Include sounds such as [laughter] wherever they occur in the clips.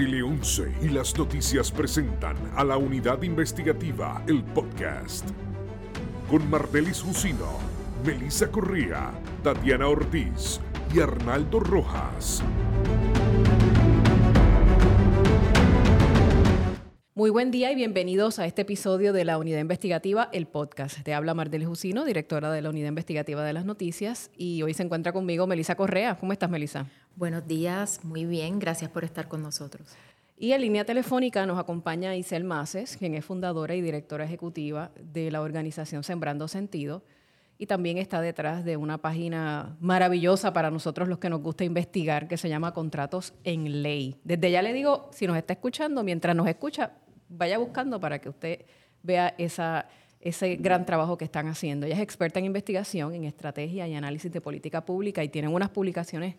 Tele 11 y las noticias presentan a la unidad investigativa El Podcast. Con Mardelis Jusino, Melissa Correa, Tatiana Ortiz y Arnaldo Rojas. Muy buen día y bienvenidos a este episodio de la Unidad Investigativa, el podcast. Te habla Mardelis Jusino, directora de la Unidad Investigativa de las Noticias, y hoy se encuentra conmigo Melissa Correa. ¿Cómo estás, Melissa? Buenos días, muy bien, gracias por estar con nosotros. Y en línea telefónica nos acompaña Isel Maces, quien es fundadora y directora ejecutiva de la organización Sembrando Sentido, y también está detrás de una página maravillosa para nosotros los que nos gusta investigar, que se llama Contratos en Ley. Desde ya le digo, si nos está escuchando, mientras nos escucha, vaya buscando para que usted vea ese gran trabajo que están haciendo. Ella es experta en investigación, en estrategia y análisis de política pública y tienen unas publicaciones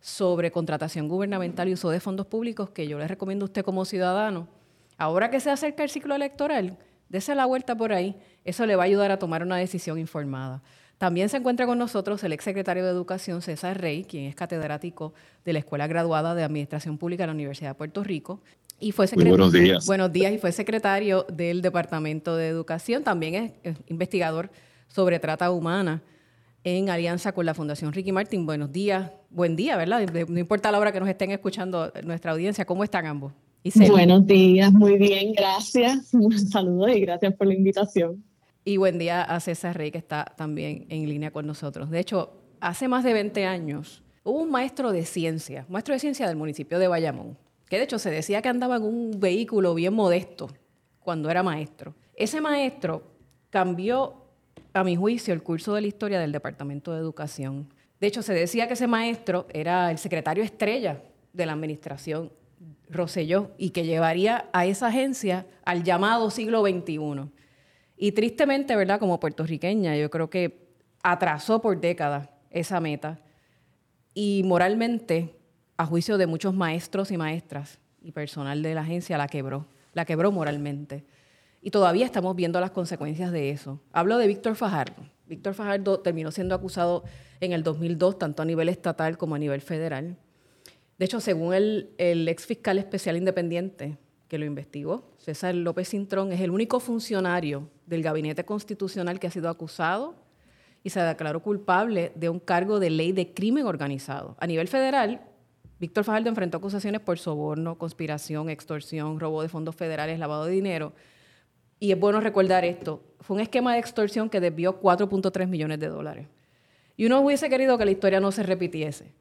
sobre contratación gubernamental y uso de fondos públicos que yo le recomiendo a usted como ciudadano. Ahora que se acerca el ciclo electoral, dése la vuelta por ahí, eso le va a ayudar a tomar una decisión informada. También se encuentra con nosotros el exsecretario de Educación, César Rey, quien es catedrático de la Escuela Graduada de Administración Pública de la Universidad de Puerto Rico y fue buenos días. Buenos días y fue secretario del Departamento de Educación. También es, investigador sobre trata humana en alianza con la Fundación Ricky Martin. Buenos días, buen día, ¿verdad? No importa la hora que nos estén escuchando nuestra audiencia, ¿cómo están ambos? Buenos días, muy bien, gracias. [laughs] Un saludo y gracias por la invitación. Y buen día a César Rey, que está también en línea con nosotros. De hecho, hace más de 20 años hubo un maestro de ciencia, maestro de ciencia del municipio de Bayamón, que de hecho se decía que andaba en un vehículo bien modesto cuando era maestro. Ese maestro cambió, a mi juicio, el curso de la historia del Departamento de Educación. De hecho, se decía que ese maestro era el secretario estrella de la administración Roselló y que llevaría a esa agencia al llamado siglo XXI. Y tristemente, ¿verdad? Como puertorriqueña, yo creo que atrasó por décadas esa meta. Y moralmente a juicio de muchos maestros y maestras y personal de la agencia, la quebró, la quebró moralmente. Y todavía estamos viendo las consecuencias de eso. Hablo de Víctor Fajardo. Víctor Fajardo terminó siendo acusado en el 2002, tanto a nivel estatal como a nivel federal. De hecho, según el, el ex fiscal especial independiente que lo investigó, César López Cintrón, es el único funcionario del gabinete constitucional que ha sido acusado y se declaró culpable de un cargo de ley de crimen organizado. A nivel federal, Víctor Fajardo enfrentó acusaciones por soborno, conspiración, extorsión, robo de fondos federales, lavado de dinero. Y es bueno recordar esto. Fue un esquema de extorsión que desvió 4.3 millones de dólares. Y uno hubiese querido que la historia no se repitiese.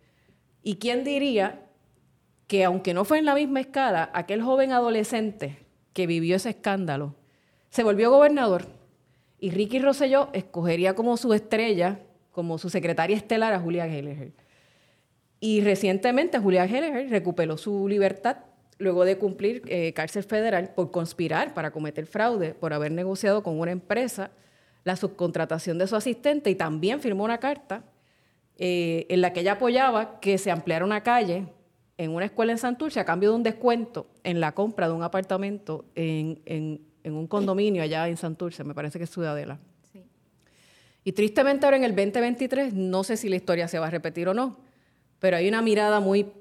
¿Y quién diría que aunque no fue en la misma escala, aquel joven adolescente que vivió ese escándalo se volvió gobernador y Ricky Rosselló escogería como su estrella, como su secretaria estelar a Julia Gallagher? Y recientemente Julián Heller recuperó su libertad luego de cumplir eh, cárcel federal por conspirar para cometer fraude, por haber negociado con una empresa la subcontratación de su asistente y también firmó una carta eh, en la que ella apoyaba que se ampliara una calle en una escuela en Santurce a cambio de un descuento en la compra de un apartamento en, en un condominio allá en Santurce, me parece que es Ciudadela. Sí. Y tristemente ahora en el 2023, no sé si la historia se va a repetir o no, pero hay una mirada muy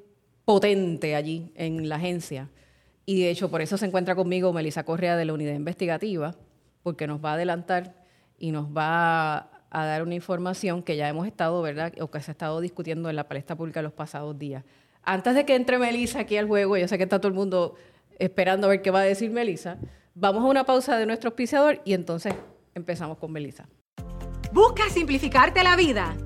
potente allí en la agencia. Y de hecho, por eso se encuentra conmigo Melissa Correa de la Unidad Investigativa, porque nos va a adelantar y nos va a dar una información que ya hemos estado, ¿verdad? O que se ha estado discutiendo en la palestra pública los pasados días. Antes de que entre Melissa aquí al juego, yo sé que está todo el mundo esperando a ver qué va a decir Melissa, vamos a una pausa de nuestro auspiciador y entonces empezamos con Melissa. ¿Busca simplificarte la vida?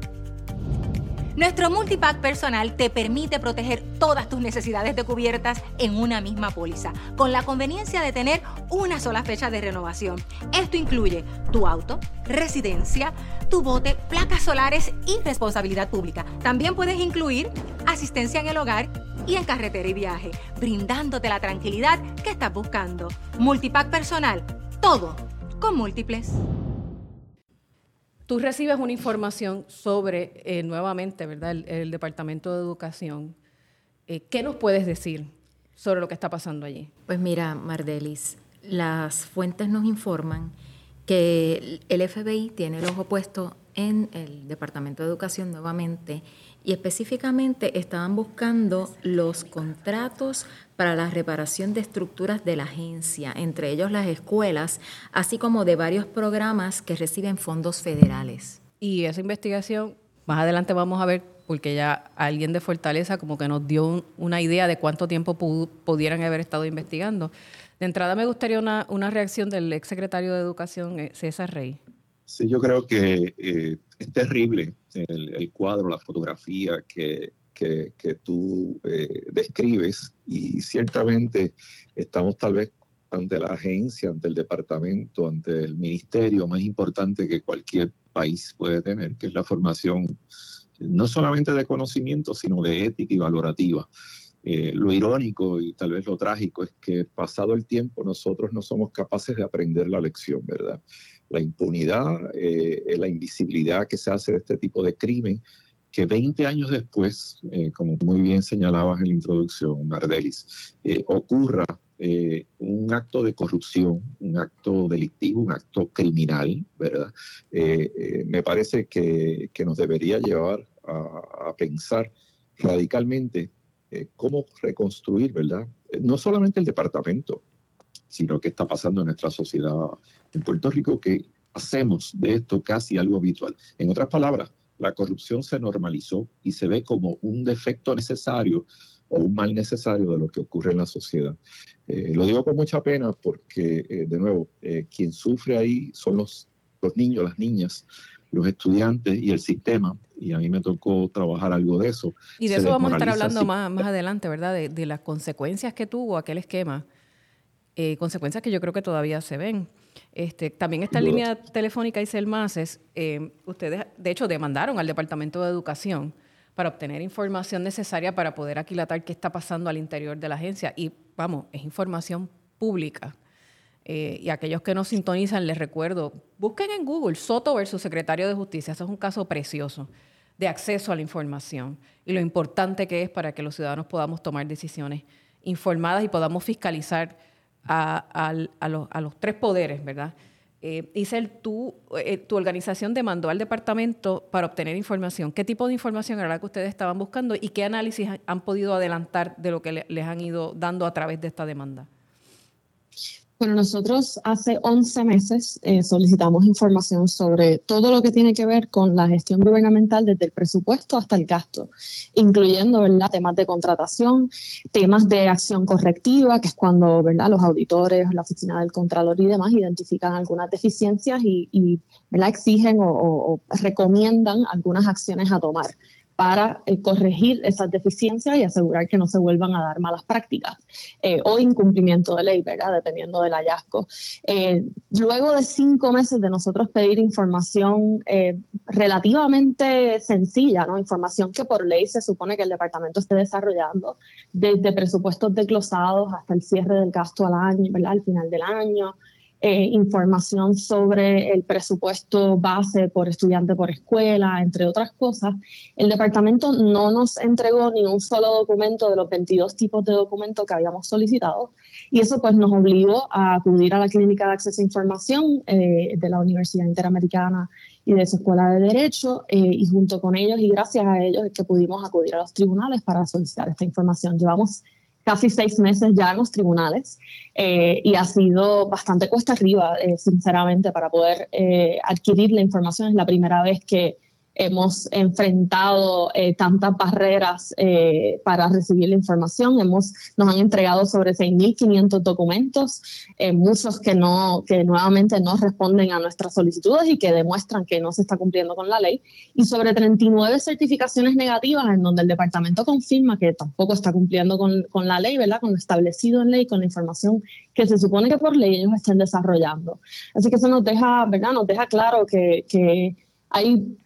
Nuestro multipack personal te permite proteger todas tus necesidades de cubiertas en una misma póliza, con la conveniencia de tener una sola fecha de renovación. Esto incluye tu auto, residencia, tu bote, placas solares y responsabilidad pública. También puedes incluir asistencia en el hogar y en carretera y viaje, brindándote la tranquilidad que estás buscando. Multipack personal, todo con múltiples tú recibes una información sobre, eh, nuevamente, ¿verdad?, el, Departamento de Educación. Eh, ¿Qué nos puedes decir sobre lo que está pasando allí? Pues mira, Mardelis, las fuentes nos informan que el FBI tiene el ojo puesto en el Departamento de Educación nuevamente y específicamente estaban buscando los contratos para la reparación de estructuras de la agencia, entre ellos las escuelas, así como de varios programas que reciben fondos federales. Y esa investigación, más adelante vamos a ver, porque ya alguien de Fortaleza como que nos dio una idea de cuánto tiempo pudieran haber estado investigando. De entrada me gustaría una, una reacción del ex secretario de Educación, eh, César Rey. Sí, yo creo que eh, es terrible el, cuadro, la fotografía que, que, tú eh, describes y ciertamente estamos tal vez ante la agencia, ante el departamento, ante el ministerio más importante que cualquier país puede tener, que es la formación no solamente de conocimiento, sino de ética y valorativa. Eh, lo irónico y tal vez lo trágico es que pasado el tiempo nosotros no somos capaces de aprender la lección, ¿verdad? La impunidad, eh, la invisibilidad que se hace de este tipo de crimen, que 20 años después, eh, como muy bien señalabas en la introducción, Mardelis, ocurra un acto de corrupción, un acto delictivo, un acto criminal, ¿verdad? me parece que, que, nos debería llevar a, a pensar radicalmente eh, cómo reconstruir, ¿verdad? Eh, no solamente el departamento, sino qué está pasando en nuestra sociedad en Puerto Rico, que hacemos de esto casi algo habitual. En otras palabras, la corrupción se normalizó y se ve como un defecto necesario o un mal necesario de lo que ocurre en la sociedad. Eh, lo digo con mucha pena porque, de nuevo, quien sufre ahí son los, los niños, las niñas, los estudiantes y el sistema, y a mí me tocó trabajar algo de eso. Y de eso vamos a estar hablando más, más adelante, ¿verdad? De, las consecuencias que tuvo aquel esquema, eh, consecuencias que yo creo que todavía se ven. Este, también esta línea telefónica y Maces, eh, ustedes de hecho demandaron al Departamento de Educación para obtener información necesaria para poder aquilatar qué está pasando al interior de la agencia. Y vamos, es información pública. Eh, y aquellos que nos sintonizan, les recuerdo, busquen en Google Soto versus Secretario de Justicia. Eso es un caso precioso de acceso a la información y lo importante que es para que los ciudadanos podamos tomar decisiones informadas y podamos fiscalizar a, los, tres poderes, ¿verdad? Eh, Isel, eh, tu organización demandó al departamento para obtener información. ¿Qué tipo de información era la que ustedes estaban buscando y qué análisis han, podido adelantar de lo que les han ido dando a través de esta demanda? Bueno, nosotros hace 11 meses eh, solicitamos información sobre todo lo que tiene que ver con la gestión gubernamental desde el presupuesto hasta el gasto, incluyendo ¿verdad? temas de contratación, temas de acción correctiva, que es cuando ¿verdad? los auditores, la oficina del Contralor y demás identifican algunas deficiencias y, ¿verdad? exigen o recomiendan algunas acciones a tomar para eh, corregir esas deficiencias y asegurar que no se vuelvan a dar malas prácticas eh, o incumplimiento de ley, ¿verdad? Dependiendo del hallazgo. Eh, luego de cinco meses de nosotros pedir información relativamente sencilla, ¿no? Información que por ley se supone que el departamento esté desarrollando, desde presupuestos desglosados hasta el cierre del gasto al año, ¿verdad? Al final del año, eh, información sobre el presupuesto base por estudiante por escuela, entre otras cosas, el departamento no nos entregó ni un solo documento de los 22 tipos de documentos que habíamos solicitado y eso pues nos obligó a acudir a la Clínica de Acceso a Información eh, de la Universidad Interamericana y de su Escuela de Derecho eh, y junto con ellos y gracias a ellos es que pudimos acudir a los tribunales para solicitar esta información. Llevamos casi seis meses ya en los tribunales eh, y ha sido bastante cuesta arriba, eh, sinceramente, para poder eh, adquirir la información. Es la primera vez que hemos enfrentado eh, tantas barreras eh, para recibir la información. Hemos, nos han entregado sobre 6.500 documentos, eh, muchos que, no, que nuevamente no responden a nuestras solicitudes y que demuestran que no se está cumpliendo con la ley, y sobre 39 certificaciones negativas en donde el departamento confirma que tampoco está cumpliendo con, con la ley, ¿verdad? con lo establecido en ley, con la información que se supone que por ley ellos estén desarrollando. Así que eso nos deja, ¿verdad? Nos deja claro que, que hay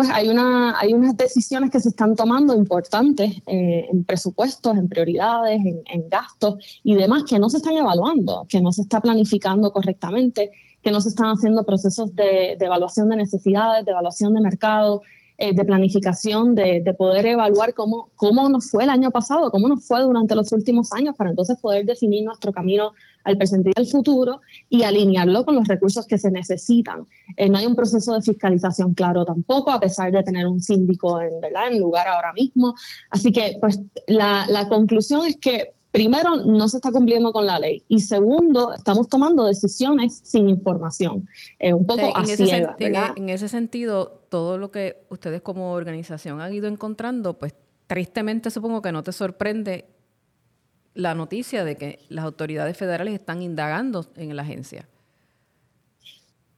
pues hay, una, hay unas decisiones que se están tomando importantes eh, en presupuestos, en prioridades, en, gastos y demás que no se están evaluando, que no se está planificando correctamente, que no se están haciendo procesos de, evaluación de necesidades, de evaluación de mercado, eh, de planificación, de, poder evaluar cómo, cómo nos fue el año pasado, cómo nos fue durante los últimos años, para entonces poder definir nuestro camino al presente y al futuro y alinearlo con los recursos que se necesitan. Eh, no hay un proceso de fiscalización claro tampoco, a pesar de tener un síndico en, ¿verdad? en lugar ahora mismo. Así que, pues, la, la conclusión es que primero, no se está cumpliendo con la ley. Y segundo, estamos tomando decisiones sin información. Eh, un poco en, ese en, ese sentido, todo lo que ustedes como organización han ido encontrando, pues tristemente supongo que no te sorprende la noticia de que las autoridades federales están indagando en la agencia.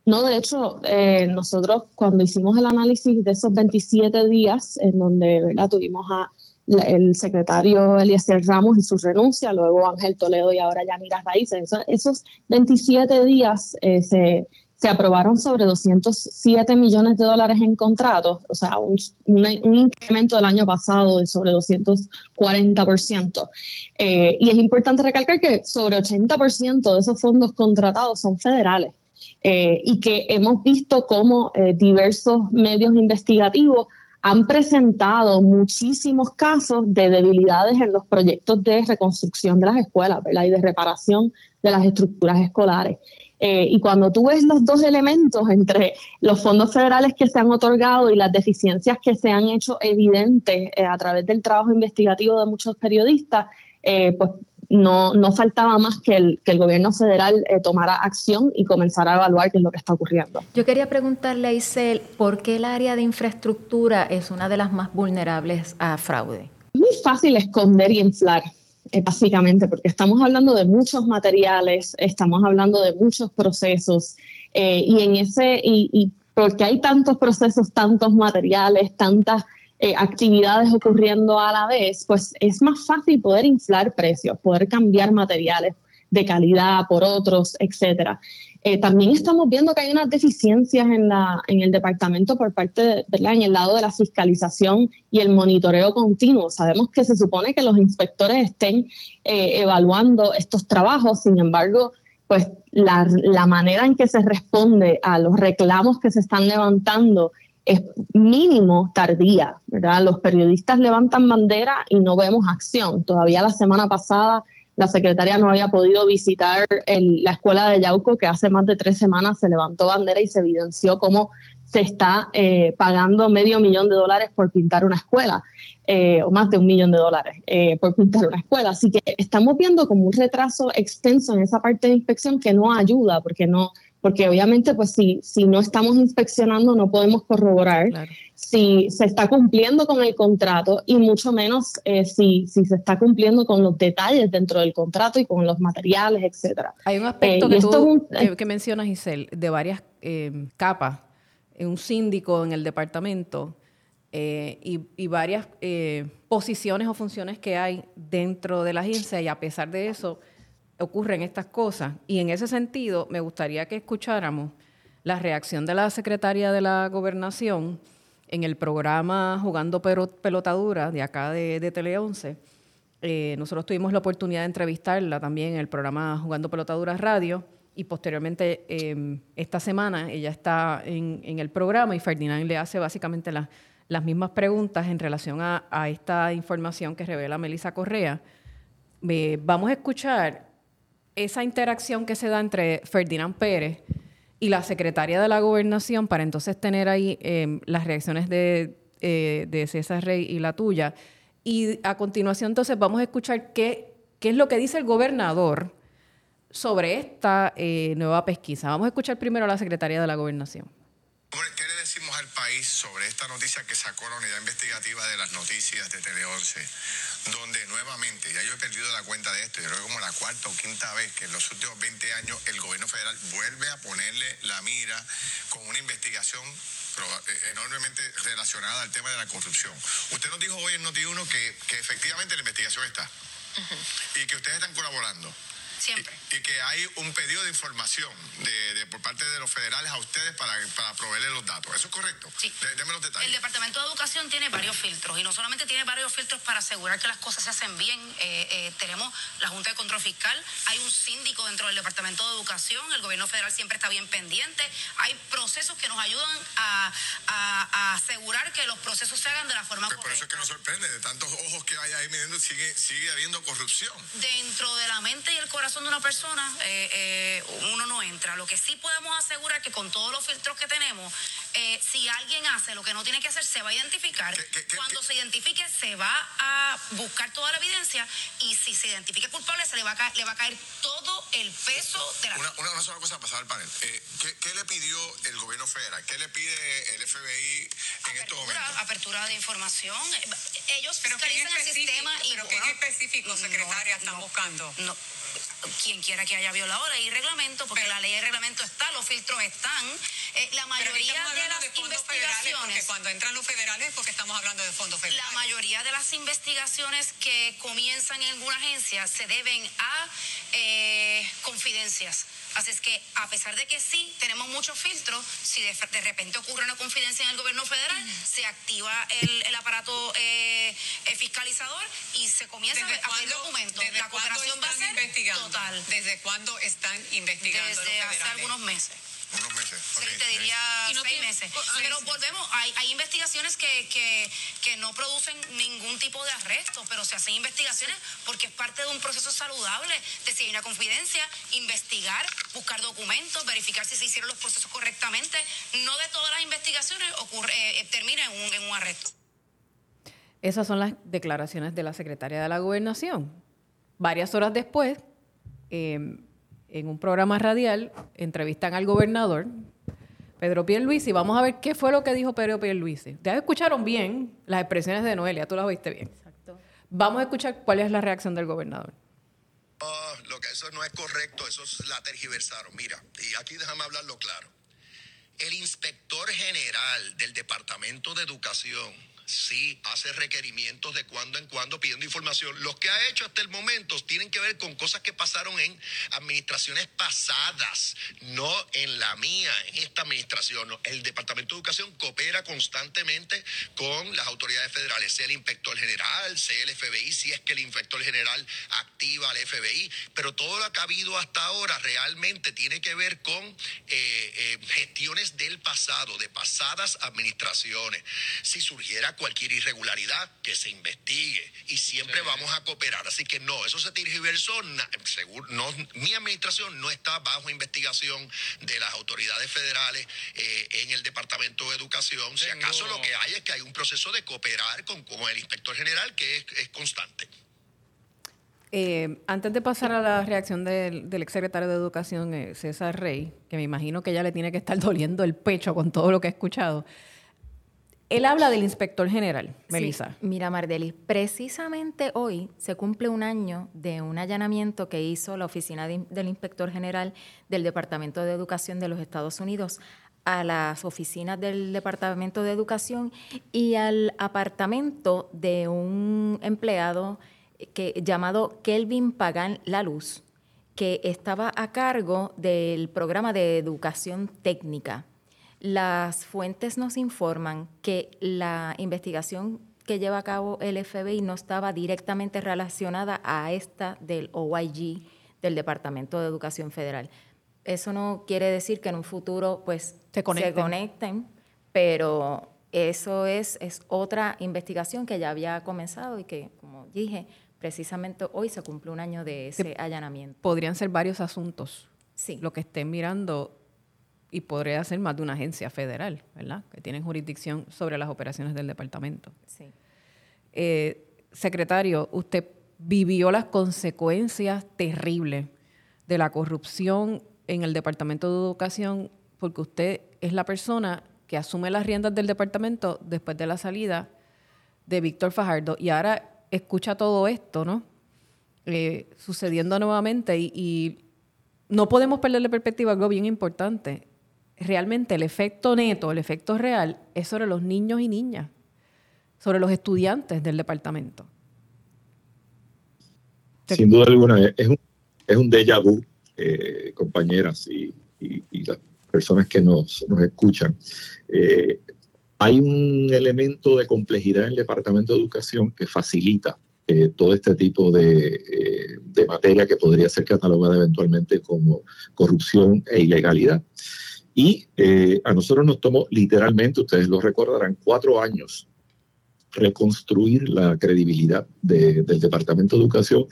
No, de hecho, eh, nosotros cuando hicimos el análisis de esos 27 días en donde ¿verdad? tuvimos a el secretario Eliezer Ramos y su renuncia, luego Ángel Toledo y ahora Yanira Raíces. Esos 27 días eh, se, se, aprobaron sobre 207 millones de dólares en contratos, o sea, un, incremento del año pasado de sobre 240%. Eh, y es importante recalcar que sobre 80% de esos fondos contratados son federales. Eh, y que hemos visto cómo diversos medios investigativos han presentado muchísimos casos de debilidades en los proyectos de reconstrucción de las escuelas ¿verdad? y de reparación de las estructuras escolares. Eh, y cuando tú ves los dos elementos entre los fondos federales que se han otorgado y las deficiencias que se han hecho evidentes eh, a través del trabajo investigativo de muchos periodistas, eh, pues no, no faltaba más que el, que el gobierno federal eh, tomara acción y comenzara a evaluar qué es lo que está ocurriendo. Yo quería preguntarle a Isel, ¿por qué el área de infraestructura es una de las más vulnerables a fraude? Muy fácil esconder y inflar. Eh, básicamente, porque estamos hablando de muchos materiales, estamos hablando de muchos procesos, eh, y en ese, y, porque hay tantos procesos, tantos materiales, tantas eh, actividades ocurriendo a la vez, pues es más fácil poder inflar precios, poder cambiar materiales de calidad por otros, etcétera. Eh, también estamos viendo que hay unas deficiencias en, la, en el departamento por parte, de, ¿verdad? En el lado de la fiscalización y el monitoreo continuo. Sabemos que se supone que los inspectores estén eh, evaluando estos trabajos, sin embargo, pues la, la manera en que se responde a los reclamos que se están levantando es mínimo tardía, ¿verdad? Los periodistas levantan bandera y no vemos acción. Todavía la semana pasada la secretaria no había podido visitar la escuela de Yauco, que hace más de tres semanas se levantó bandera y se evidenció cómo se está eh, pagando medio millón de dólares por pintar una escuela, eh, o más de un millón de dólares eh, por pintar una escuela. Así que estamos viendo como un retraso extenso en esa parte de inspección que no ayuda, porque no, porque obviamente pues si, si no estamos inspeccionando no podemos corroborar si se está cumpliendo con el contrato y mucho menos eh, si, si se está cumpliendo con los detalles dentro del contrato y con los materiales, etcétera. Hay un aspecto eh, que, tú, que, mencionas, Giselle, de varias eh, capas, un síndico en el departamento y, y, varias posiciones o funciones que hay dentro de la agencia y a pesar de eso ocurren estas cosas. Y en ese sentido, me gustaría que escucháramos la reacción de la secretaria de la gobernación en el programa Jugando Pelotadura de acá de, Tele 11. Eh, nosotros tuvimos la oportunidad de entrevistarla también en el programa Jugando Pelotadura Radio y posteriormente em, esta semana ella está en, el programa y Ferdinand le hace básicamente las mismas preguntas en relación a, esta información que revela Melissa Correa. vamos a escuchar esa interacción que se da entre Ferdinand Pérez y la secretaria de la gobernación para entonces tener ahí em, las reacciones de, eh, de, César Rey y la tuya. Y a continuación entonces vamos a escuchar qué, qué es lo que dice el gobernador sobre esta eh, nueva pesquisa. Vamos a escuchar primero a la secretaria de la gobernación. País sobre esta noticia que sacó la unidad investigativa de las noticias de Tele 11? donde nuevamente, ya yo he perdido la cuenta de esto, yo creo que como la cuarta o quinta vez que en los últimos 20 años el gobierno federal vuelve a ponerle la mira con una investigación eh, enormemente relacionada al tema de la corrupción. Usted nos dijo hoy en Noti1 que, que efectivamente la investigación está y que ustedes están colaborando. Siempre. Y, que hay un pedido de información de, por parte de los federales a ustedes para, para proveerles los datos. ¿Eso es correcto? Sí. Deme los detalles. El Departamento de Educación tiene varios filtros y no solamente tiene varios filtros para asegurar que las cosas se hacen bien. Eh, eh, tenemos la Junta de Control Fiscal, hay un síndico dentro del Departamento de Educación, el gobierno federal siempre está bien pendiente. Hay procesos que nos ayudan a, asegurar que los procesos se hagan de la forma correcta. Por eso es que nos sorprende, de tantos ojos que hay ahí midiendo, sigue, sigue habiendo corrupción. Dentro de la mente y el corazón de una persona, eh, uno no entra. Lo que sí podemos asegurar que con todos los filtros que tenemos, si alguien hace lo que no tiene que hacer, se va a identificar. Cuando se identifique, se va a buscar toda la evidencia y si se identifique culpable, se le va a caer, le va a caer todo el peso de la... Una, una, sola cosa pasar al panel. Eh, ¿qué, le pidió el gobierno federal? ¿Qué le pide el FBI en estos momentos? Apertura de información. Ellos pero fiscalizan el sistema y... ¿Pero qué en específico, secretaria, están buscando? No quien quiera que haya violado ley y reglamento, porque la ley y reglamento está, los filtros están. Eh, la mayoría de las investigaciones. Porque cuando entran los federales, porque estamos hablando de fondos federales. La mayoría de las investigaciones que comienzan en alguna agencia se deben a eh, confidencias. Así es que, a pesar de que sí tenemos muchos filtros, si de, repente ocurre una confidencia en el gobierno federal, se activa el, aparato eh, fiscalizador y se comienza a pedir documentos. La cooperación va a ser total. ¿Desde cuándo están investigando? Desde hace algunos meses. Unos meses. te diría seis meses. pero volvemos, hay, hay investigaciones que, que, que, no producen ningún tipo de arresto, pero se hacen investigaciones porque es parte de un proceso saludable, de si hay una confidencia, investigar, buscar documentos, verificar si se hicieron los procesos correctamente. No de todas las investigaciones ocurre, eh, termina en un, en un arresto. Esas son las declaraciones de la secretaria de la Gobernación. Varias horas después, eh, en un programa radial entrevistan al gobernador, Pedro Pierluisi. Vamos a ver qué fue lo que dijo Pedro Pierluisi. Ustedes escucharon bien las expresiones de Noelia, tú las oíste bien. Exacto. Vamos a escuchar cuál es la reacción del gobernador. Oh, lo que eso no es correcto, eso la tergiversaron. Mira, y aquí déjame hablarlo claro. El inspector general del Departamento de Educación sí hace requerimientos de cuando en cuando pidiendo información. Los que ha hecho hasta el momento tienen que ver con cosas que pasaron en administraciones pasadas, no en la mía, en esta administración. El Departamento de Educación coopera constantemente con las autoridades federales, sea el inspector general, sea el FBI, si es que el inspector general activa al FBI, pero todo lo que ha habido hasta ahora realmente tiene que ver con eh, eh, gestiones del pasado, de pasadas administraciones. Si surgiera cualquier irregularidad, que se investigue y siempre vamos a cooperar. Así que no, eso se tergiversó. Seguro, no, mi administración no está bajo investigación de las autoridades federales eh, en el Departamento de Educación. Si acaso lo que hay es que hay un proceso de cooperar con, el inspector general que es, constante. Eh, antes de pasar a la reacción del, del exsecretario de Educación, eh, César Rey, que me imagino que ya le tiene que estar doliendo el pecho con todo lo que ha escuchado, él habla del inspector general, Melissa. mira, Mardelis, precisamente hoy se cumple un año de un allanamiento que hizo la oficina del inspector general del Departamento de Educación de los Estados Unidos a las oficinas del Departamento de Educación y al apartamento de un empleado que, llamado Kelvin Pagan La Luz, que estaba a cargo del programa de educación técnica las fuentes nos informan que la investigación que lleva a cabo el FBI no estaba directamente relacionada a esta del OIG, del Departamento de Educación Federal. Eso no quiere decir que en un futuro pues se conecten, pero eso es, es otra investigación que ya había comenzado y que, como dije, precisamente hoy se cumple un año de ese allanamiento. Podrían ser varios asuntos. Sí. Lo que estén mirando y podría ser más de una agencia federal, ¿verdad? Que tienen jurisdicción sobre las operaciones del departamento. Sí. Eh, secretario, usted vivió las consecuencias terribles de la corrupción en el Departamento de Educación porque usted es la persona que asume las riendas del departamento después de la salida de Víctor Fajardo y ahora escucha todo esto, ¿no? Eh, sucediendo nuevamente y, y no podemos perder de perspectiva algo bien importante realmente el efecto neto, el efecto real, es sobre los niños y niñas, sobre los estudiantes del departamento. Sin duda alguna, es un, es un déjà vu, eh, compañeras y, las personas que nos, nos escuchan. Eh, hay un elemento de complejidad en el Departamento de Educación que facilita eh, todo este tipo de, de, materia que podría ser catalogada eventualmente como corrupción e ilegalidad. Y a nosotros nos tomó literalmente, ustedes lo recordarán, cuatro años reconstruir la credibilidad del Departamento de Educación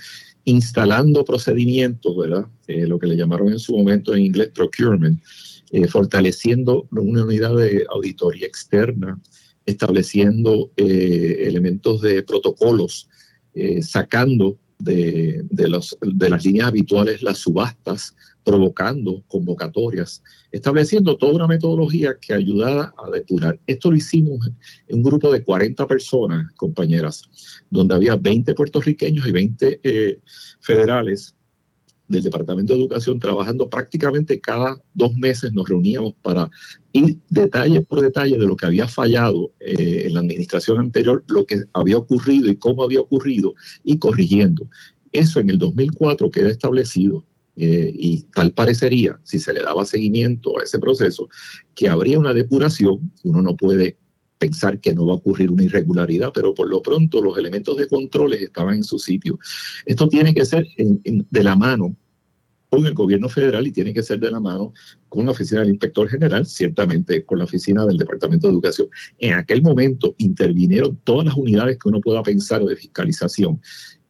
instalando procedimientos, ¿verdad? Eh, lo que le llamaron en su momento en inglés procurement, eh, fortaleciendo una unidad de auditoría externa, estableciendo eh, elementos de protocolos, sacando de, los, de las líneas habituales las subastas, provocando convocatorias, estableciendo toda una metodología que ayudara a depurar. Esto lo hicimos en un grupo de 40 personas, compañeras, donde había 20 puertorriqueños y 20 eh, federales del Departamento de Educación trabajando prácticamente cada dos meses nos reuníamos para ir detalle por detalle de lo que había fallado eh, en la administración anterior, lo que había ocurrido y cómo había ocurrido y corrigiendo. Eso en el 2004 queda establecido eh, y tal parecería, si se le daba seguimiento a ese proceso, que habría una depuración. Uno no puede pensar que no va a ocurrir una irregularidad, pero por lo pronto los elementos de controles estaban en su sitio. Esto tiene que ser de la mano con el gobierno federal y tiene que ser de la mano con la oficina del inspector general, ciertamente con la oficina del Departamento de Educación. En aquel momento intervinieron todas las unidades que uno pueda pensar de fiscalización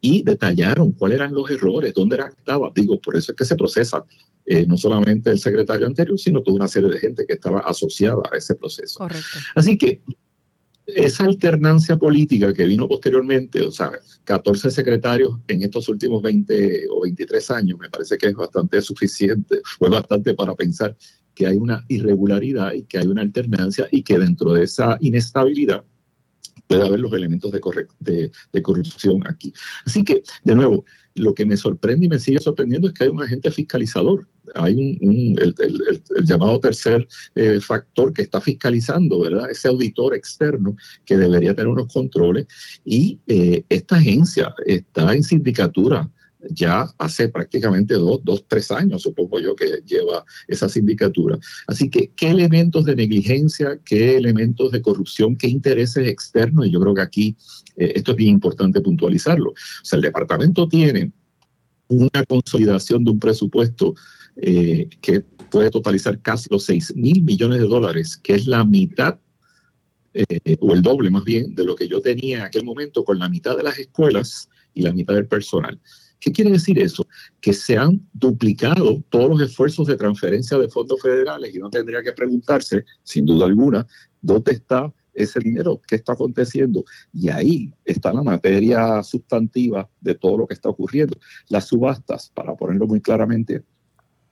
y detallaron cuáles eran los errores, dónde estaba. Digo, por eso es que se procesa eh, no solamente el secretario anterior, sino toda una serie de gente que estaba asociada a ese proceso. Correcto. Así que esa alternancia política que vino posteriormente, o sea, 14 secretarios en estos últimos 20 o 23 años, me parece que es bastante suficiente, fue bastante para pensar que hay una irregularidad y que hay una alternancia y que dentro de esa inestabilidad puede haber los elementos de, de, corrupción aquí. Así que, de nuevo, lo que me sorprende y me sigue sorprendiendo es que hay un agente fiscalizador. Hay un, el, llamado tercer eh, factor que está fiscalizando, ¿verdad? Ese auditor externo que debería tener unos controles. Y eh, esta agencia está en sindicatura ya hace prácticamente dos, dos, tres años, supongo yo, que lleva esa sindicatura. Así que, ¿qué elementos de negligencia, qué elementos de corrupción, qué intereses externos? Y yo creo que aquí eh, esto es bien importante puntualizarlo. O sea, el departamento tiene una consolidación de un presupuesto eh, que puede totalizar casi los 6 mil millones de dólares, que es la mitad eh, o el doble más bien de lo que yo tenía en aquel momento con la mitad de las escuelas y la mitad del personal. ¿Qué quiere decir eso? Que se han duplicado todos los esfuerzos de transferencia de fondos federales y uno tendría que preguntarse, sin duda alguna, ¿dónde está ese dinero? ¿Qué está aconteciendo? Y ahí está la materia sustantiva de todo lo que está ocurriendo. Las subastas, para ponerlo muy claramente,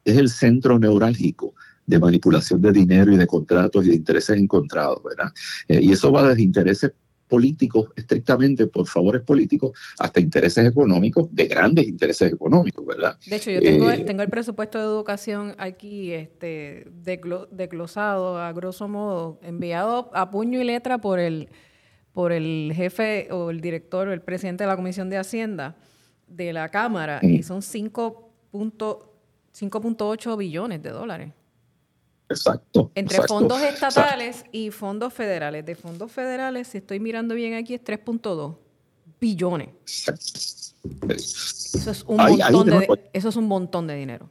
es el centro neurálgico de manipulación de dinero y de contratos y de intereses encontrados, ¿verdad? Eh, y eso va desde intereses políticos, estrictamente por favores políticos, hasta intereses económicos, de grandes intereses económicos, ¿verdad? De hecho, yo tengo, eh, tengo el presupuesto de educación aquí este, desglosado, a grosso modo, enviado a puño y letra por el, por el jefe o el director o el presidente de la Comisión de Hacienda de la Cámara, y son 5.8 billones de dólares. Exacto. Entre fondos estatales y fondos federales. De fondos federales, si estoy mirando bien aquí, es 3.2 billones. Eso es, un montón de, eso es un montón de dinero.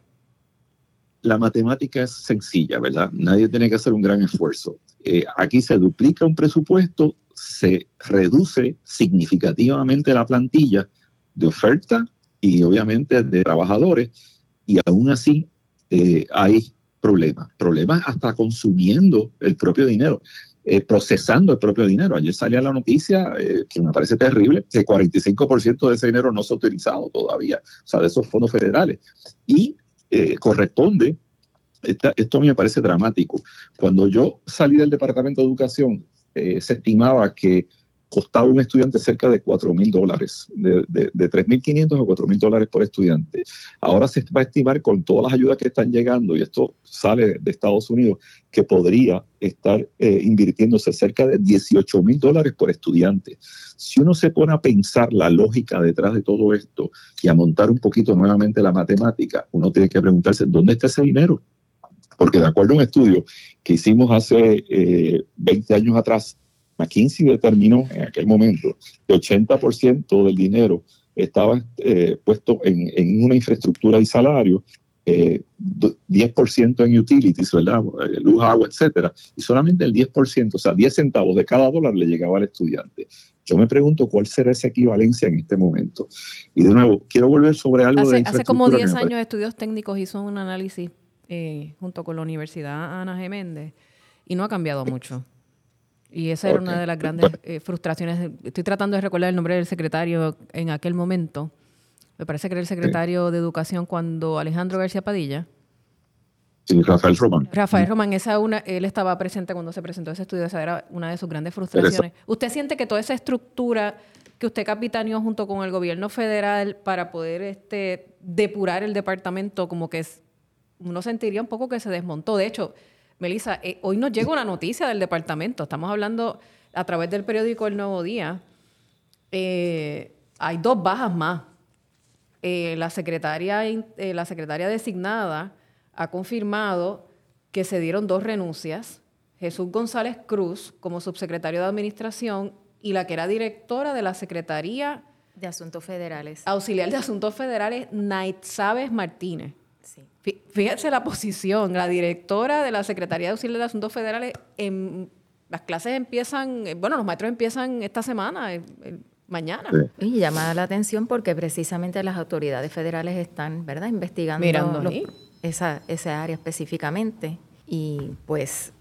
La matemática es sencilla, ¿verdad? Nadie tiene que hacer un gran esfuerzo. Eh, aquí se duplica un presupuesto, se reduce significativamente la plantilla de oferta y obviamente de trabajadores, y aún así eh, hay problemas, problemas hasta consumiendo el propio dinero. Eh, procesando el propio dinero. Ayer salía la noticia, eh, que me parece terrible, que 45% de ese dinero no se ha utilizado todavía, o sea, de esos fondos federales. Y eh, corresponde, esto a mí me parece dramático, cuando yo salí del Departamento de Educación, se estimaba que costaba un estudiante cerca de 4 mil dólares, de, de, de 3.500 a 4 mil dólares por estudiante. Ahora se va a estimar con todas las ayudas que están llegando, y esto sale de Estados Unidos, que podría estar eh, invirtiéndose cerca de 18 mil dólares por estudiante. Si uno se pone a pensar la lógica detrás de todo esto y a montar un poquito nuevamente la matemática, uno tiene que preguntarse, ¿dónde está ese dinero? Porque de acuerdo a un estudio que hicimos hace eh, 20 años atrás, McKinsey determinó en aquel momento que 80% del dinero estaba eh, puesto en, en, una infraestructura y salario, eh, 10% en utilities, ¿verdad? Eh, luz, agua, etcétera, y solamente el 10%, o sea, 10 centavos de cada dólar le llegaba al estudiante. Yo me pregunto cuál será esa equivalencia en este momento. Y de nuevo, quiero volver sobre algo hace, de Hace como 10 años Estudios Técnicos hizo un análisis eh, junto con la Universidad Ana G. Méndez y no ha cambiado mucho. Y esa era una de las grandes eh, frustraciones. Estoy tratando de recordar el nombre del secretario en aquel momento. Me parece que era el secretario sí. de Educación cuando Alejandro García Padilla. Sí, Rafael Román. Rafael Román, esa una, él estaba presente cuando se presentó ese estudio, esa era una de sus grandes frustraciones. ¿Usted siente que toda esa estructura que usted capitaneó junto con el gobierno federal para poder este, depurar el departamento, como que es, uno sentiría un poco que se desmontó? De hecho, Melissa, eh, hoy nos llega una noticia del departamento. Estamos hablando a través del periódico El Nuevo Día. Eh, hay dos bajas más. Eh, la, secretaria, la secretaria designada ha confirmado que se dieron dos renuncias. Jesús González Cruz como subsecretario de Administración y la que era directora de la Secretaría de Asuntos Federales. Auxiliar de Asuntos Federales, Nait Sabes Martínez. Fíjense la posición, la directora de la Secretaría de Auxilio de Asuntos Federales, en, las clases empiezan, bueno, los maestros empiezan esta semana, el, el, mañana. Sí. Y llama la atención porque precisamente las autoridades federales están, ¿verdad?, investigando los, esa, esa área específicamente. Y pues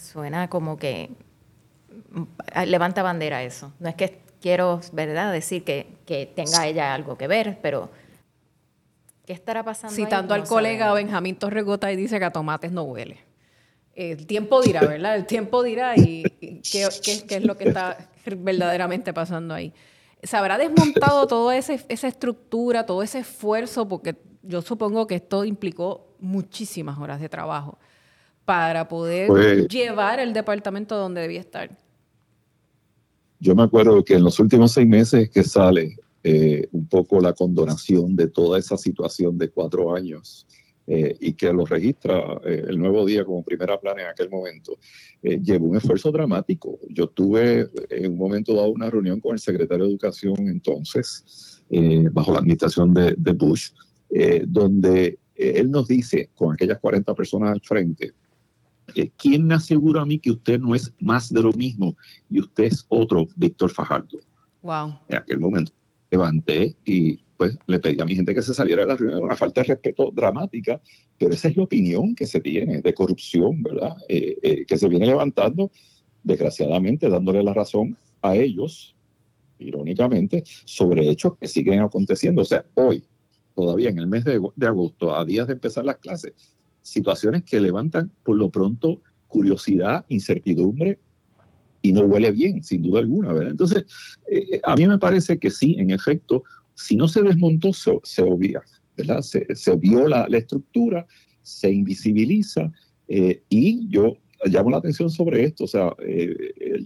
suena como que levanta bandera eso. No es que quiero, ¿verdad?, decir que, que tenga ella algo que ver, pero ¿Qué estará pasando? Citando ahí? al no colega sabemos. Benjamín Torregota y dice que a tomates no huele. El tiempo dirá, ¿verdad? El tiempo dirá y, y qué, qué, qué, es lo que está verdaderamente pasando ahí. ¿Se habrá desmontado toda esa estructura, todo ese esfuerzo? Porque yo supongo que esto implicó muchísimas horas de trabajo para poder pues, llevar el departamento donde debía estar. Yo me acuerdo que en los últimos seis meses que sale eh, un poco la condonación de toda esa situación de cuatro años eh, y que lo registra eh, el nuevo día como primera plana en aquel momento, eh, llevó un esfuerzo dramático. Yo tuve en un momento dado una reunión con el secretario de Educación entonces, eh, bajo la administración de, de Bush, eh, donde él nos dice, con aquellas 40 personas al frente, ¿quién me asegura a mí que usted no es más de lo mismo y usted es otro Víctor Fajardo? Wow. En aquel momento levanté y pues le pedí a mi gente que se saliera de la reunión, una falta de respeto dramática, pero esa es la opinión que se tiene de corrupción, ¿verdad? Eh, eh, que se viene levantando, desgraciadamente, dándole la razón a ellos, irónicamente, sobre hechos que siguen aconteciendo. O sea, hoy, todavía en el mes de, de agosto, a días de empezar las clases, situaciones que levantan por lo pronto curiosidad, incertidumbre, y no huele bien, sin duda alguna. Entonces, eh, a mí me parece que sí, en efecto, si no se desmontó, se, se obvia, ¿verdad? Se, se vio la, la, estructura, se invisibiliza, eh, y yo llamo la atención sobre esto, o sea, eh,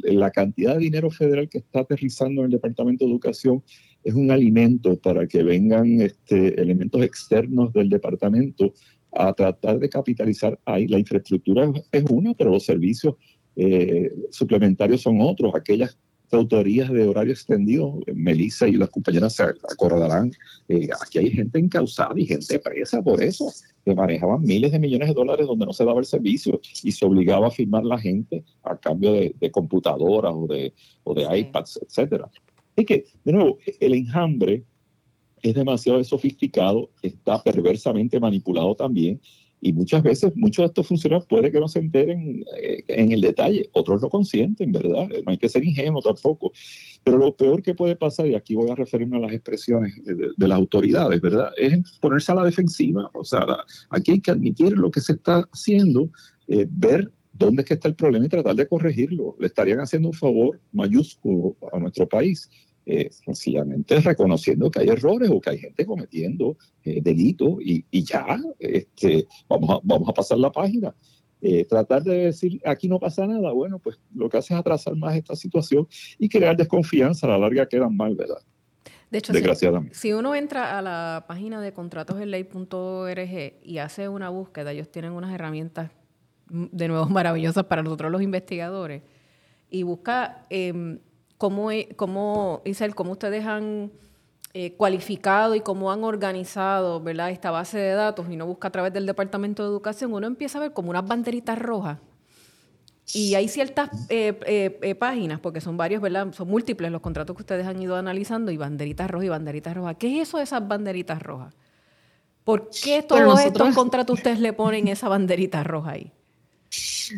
la cantidad de dinero federal que está aterrizando en el Departamento de Educación es un alimento para que vengan este, elementos externos del departamento a tratar de capitalizar ahí. La infraestructura es una, pero los servicios eh, suplementarios son otros, aquellas autorías de horario extendido, Melissa y las compañeras se acordarán, eh, aquí hay gente encausada y gente presa por eso, que manejaban miles de millones de dólares donde no se daba el servicio y se obligaba a firmar la gente a cambio de, de computadoras o de, o de iPads, etcétera. Es que, de nuevo, el enjambre es demasiado sofisticado, está perversamente manipulado también y muchas veces, muchos de estos funcionarios puede que no se enteren eh, en el detalle, otros lo consienten, ¿verdad? No hay que ser ingenuo tampoco. Pero lo peor que puede pasar, y aquí voy a referirme a las expresiones de, las autoridades, ¿verdad? Es ponerse a la defensiva. O sea, aquí hay que admitir lo que se está haciendo, eh, ver dónde es que está el problema y tratar de corregirlo. Le estarían haciendo un favor mayúsculo a nuestro país. Eh, sencillamente reconociendo que hay errores o que hay gente cometiendo eh, delitos y, ya este, vamos, a, vamos a pasar la página. Eh, tratar de decir aquí no pasa nada, bueno, pues lo que hace es atrasar más esta situación y crear desconfianza, a la larga quedan mal, ¿verdad? De hecho, Desgraciadamente. Si, uno entra a la página de contratosenley.org y hace una búsqueda, ellos tienen unas herramientas de nuevo [laughs] maravillosas para nosotros los investigadores, y busca eh, cómo, e, cómo, Isel, cómo ustedes han eh, cualificado y cómo han organizado ¿verdad? esta base de datos y no busca a través del Departamento de Educación, uno empieza a ver como unas banderitas rojas. Y hay ciertas eh, eh, páginas, porque son varios, ¿verdad? Son múltiples los contratos que ustedes han ido analizando, y banderitas rojas y banderitas rojas. ¿Qué es eso de esas banderitas rojas? ¿Por qué todos estos contratos ustedes le ponen esa banderita roja ahí?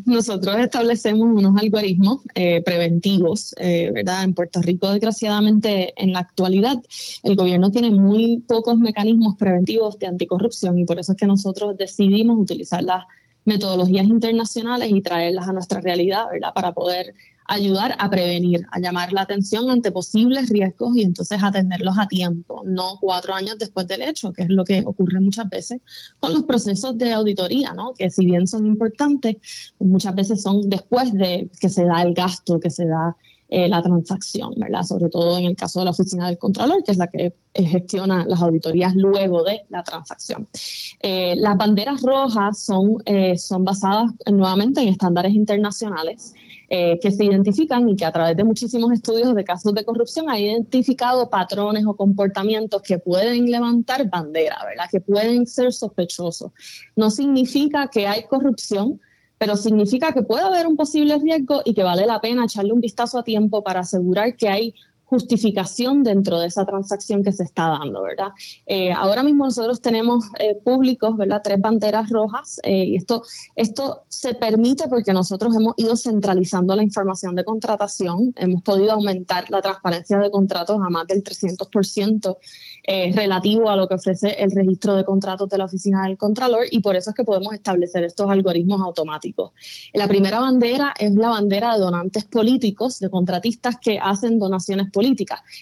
Nosotros establecemos unos algoritmos eh, preventivos, eh, ¿verdad? En Puerto Rico, desgraciadamente, en la actualidad, el gobierno tiene muy pocos mecanismos preventivos de anticorrupción y por eso es que nosotros decidimos utilizar las metodologías internacionales y traerlas a nuestra realidad, ¿verdad? Para poder ayudar a prevenir, a llamar la atención ante posibles riesgos y entonces atenderlos a tiempo, no cuatro años después del hecho, que es lo que ocurre muchas veces con los procesos de auditoría, ¿no? que si bien son importantes, muchas veces son después de que se da el gasto, que se da eh, la transacción, ¿verdad? Sobre todo en el caso de la oficina del Contralor, que es la que eh, gestiona las auditorías luego de la transacción. Eh, las banderas rojas son, son basadas nuevamente en estándares internacionales. Eh, que se identifican y que a través de muchísimos estudios de casos de corrupción ha identificado patrones o comportamientos que pueden levantar bandera, ¿verdad? Que pueden ser sospechosos. No significa que hay corrupción, pero significa que puede haber un posible riesgo y que vale la pena echarle un vistazo a tiempo para asegurar que hay justificación dentro de esa transacción que se está dando, ¿verdad? Eh, ahora mismo nosotros tenemos eh, públicos, ¿verdad? Tres banderas rojas eh, y esto, esto se permite porque nosotros hemos ido centralizando la información de contratación, hemos podido aumentar la transparencia de contratos a más del 300% relativo a lo que ofrece el registro de contratos de la Oficina del Contralor y por eso es que podemos establecer estos algoritmos automáticos. La primera bandera es la bandera de donantes políticos, de contratistas que hacen donaciones políticas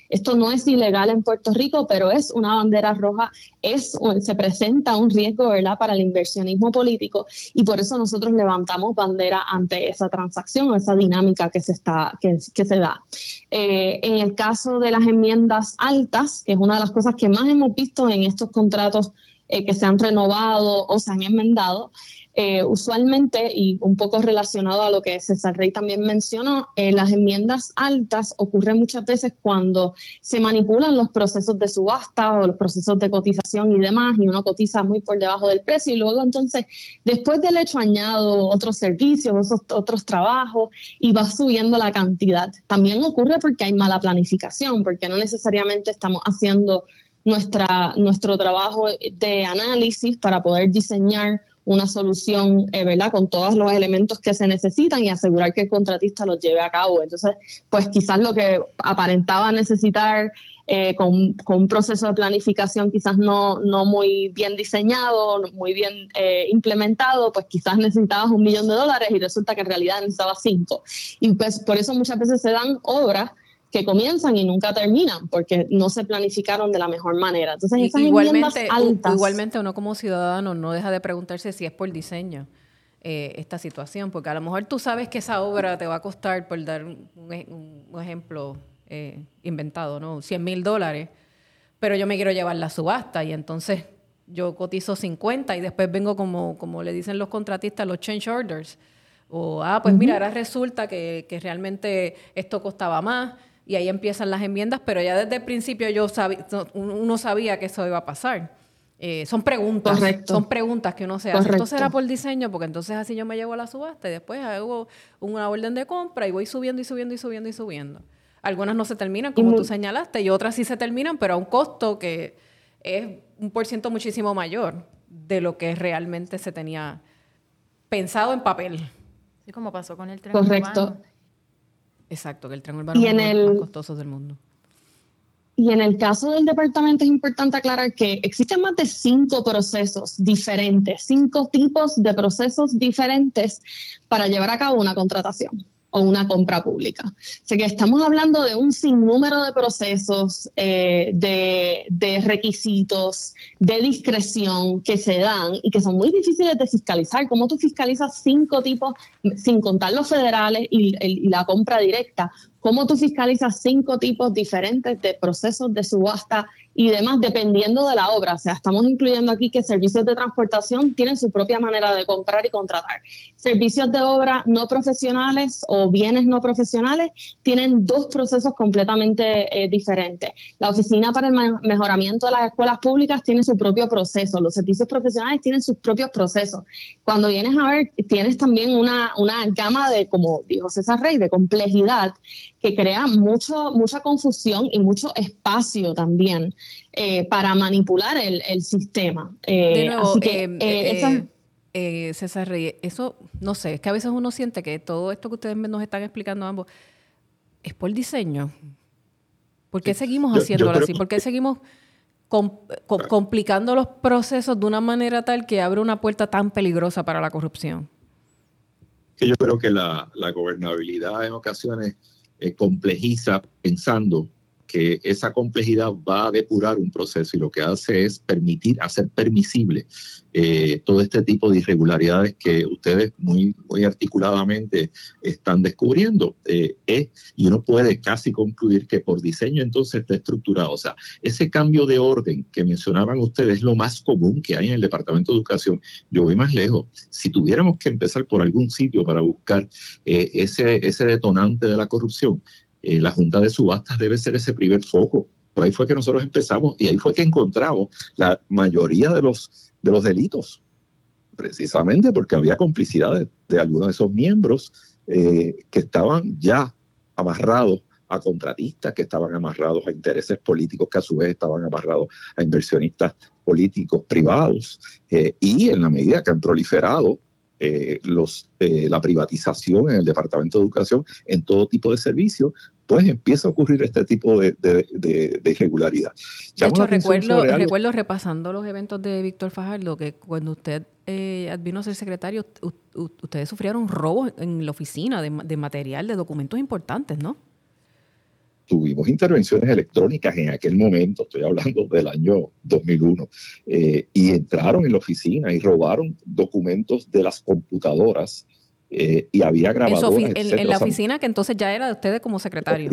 esto no es ilegal en Puerto Rico, pero es una bandera roja, es, se presenta un riesgo ¿verdad? para el inversionismo político y por eso nosotros levantamos bandera ante esa transacción o esa dinámica que se, está, que, se da. Eh, en el caso de las enmiendas altas, que es una de las cosas que más hemos visto en estos contratos eh, que se han renovado o se han enmendado, eh, usualmente, y un poco relacionado a lo que César Rey también mencionó, eh, las enmiendas altas ocurren muchas veces cuando se manipulan los procesos de subasta o los procesos de cotización y demás, y uno cotiza muy por debajo del precio, y luego entonces, después del hecho, añado otros servicios, otros trabajos, y va subiendo la cantidad. También ocurre porque hay mala planificación, porque no necesariamente estamos haciendo nuestra, nuestro trabajo de análisis para poder diseñar una solución, eh, ¿verdad? Con todos los elementos que se necesitan y asegurar que el contratista los lleve a cabo. Entonces, pues quizás lo que aparentaba necesitar eh, con, un proceso de planificación quizás no, no muy bien diseñado, muy bien eh, implementado, pues quizás necesitabas un millón de dólares y resulta que en realidad necesitabas cinco. Y pues por eso muchas veces se dan obras que comienzan y nunca terminan porque no se planificaron de la mejor manera. Entonces, esas igualmente, altas, igualmente uno como ciudadano no deja de preguntarse si es por diseño eh, esta situación, porque a lo mejor tú sabes que esa obra te va a costar, por dar un, ejemplo eh, inventado, ¿no? 100 mil dólares, pero yo me quiero llevar la subasta y entonces yo cotizo 50 y después vengo como, como le dicen los contratistas, los change orders. O, ah, pues mira, ahora resulta que, que realmente esto costaba más y ahí empiezan las enmiendas, pero ya desde el principio yo sabía, uno sabía que eso iba a pasar. Eh, son preguntas, son preguntas que uno se hace. Esto será por diseño, porque entonces así yo me llevo a la subasta y después hago una orden de compra y voy subiendo y subiendo y subiendo y subiendo. Algunas no se terminan, como tú señalaste, y otras sí se terminan, pero a un costo que es un por ciento muchísimo mayor de lo que realmente se tenía pensado en papel. Sí, como pasó con el tren. Correcto. Exacto, que el tren urbano es uno de los más costosos del mundo. Y en el caso del departamento es importante aclarar que existen más de cinco procesos diferentes, cinco tipos de procesos diferentes para llevar a cabo una contratación o una compra pública. Así que estamos hablando de un sinnúmero de procesos, eh, de, requisitos, de discreción que se dan y que son muy difíciles de fiscalizar. ¿Cómo tú fiscalizas cinco tipos, sin contar los federales y la compra directa? ¿Cómo tú fiscalizas cinco tipos diferentes de procesos de subasta y demás, dependiendo de la obra. O sea, estamos incluyendo aquí que servicios de transportación tienen su propia manera de comprar y contratar. Servicios de obra no profesionales o bienes no profesionales tienen dos procesos completamente eh, diferentes. La Oficina para el Mejoramiento de las Escuelas Públicas tiene su propio proceso. Los servicios profesionales tienen sus propios procesos. Cuando vienes a ver, tienes también una, una gama de, como dijo César Rey, de complejidad que crea mucho, mucha confusión y mucho espacio también eh, para manipular el, sistema. Eh, de nuevo, eh, eh, César Reyes, eso, no sé, es que a veces uno siente que todo esto que ustedes nos están explicando ambos es por diseño. ¿Por qué seguimos haciéndolo así? ¿Por qué seguimos complicando los procesos de una manera tal que abre una puerta tan peligrosa para la corrupción? Que yo creo que la, la gobernabilidad en ocasiones complejiza pensando que esa complejidad va a depurar un proceso y lo que hace es permitir, hacer permisible eh, todo este tipo de irregularidades que ustedes muy, muy articuladamente están descubriendo. Eh, y uno puede casi concluir que por diseño entonces está estructurado. O sea, ese cambio de orden que mencionaban ustedes es lo más común que hay en el Departamento de Educación. Yo voy más lejos. Si tuviéramos que empezar por algún sitio para buscar eh, ese, ese detonante de la corrupción, eh, la Junta de Subastas debe ser ese primer foco. Por ahí fue que nosotros empezamos y ahí fue que encontramos la mayoría de los, de los delitos, precisamente porque había complicidad de, algunos de esos miembros eh, que estaban ya amarrados a contratistas, que estaban amarrados a intereses políticos, que a su vez estaban amarrados a inversionistas políticos privados, eh, y en la medida que han proliferado los, la privatización en el Departamento de Educación en todo tipo de servicios, pues empieza a ocurrir este tipo de, irregularidad. De hecho, recuerdo, recuerdo repasando los eventos de Víctor Fajardo que cuando usted eh, vino a ser secretario, ustedes sufrieron robos en la oficina de, de material, de documentos importantes, ¿no? tuvimos intervenciones electrónicas en aquel momento, estoy hablando del año 2001, eh, y entraron en la oficina y robaron documentos de las computadoras eh, y había grabadoras. En, la oficina que entonces ya era de ustedes como secretario.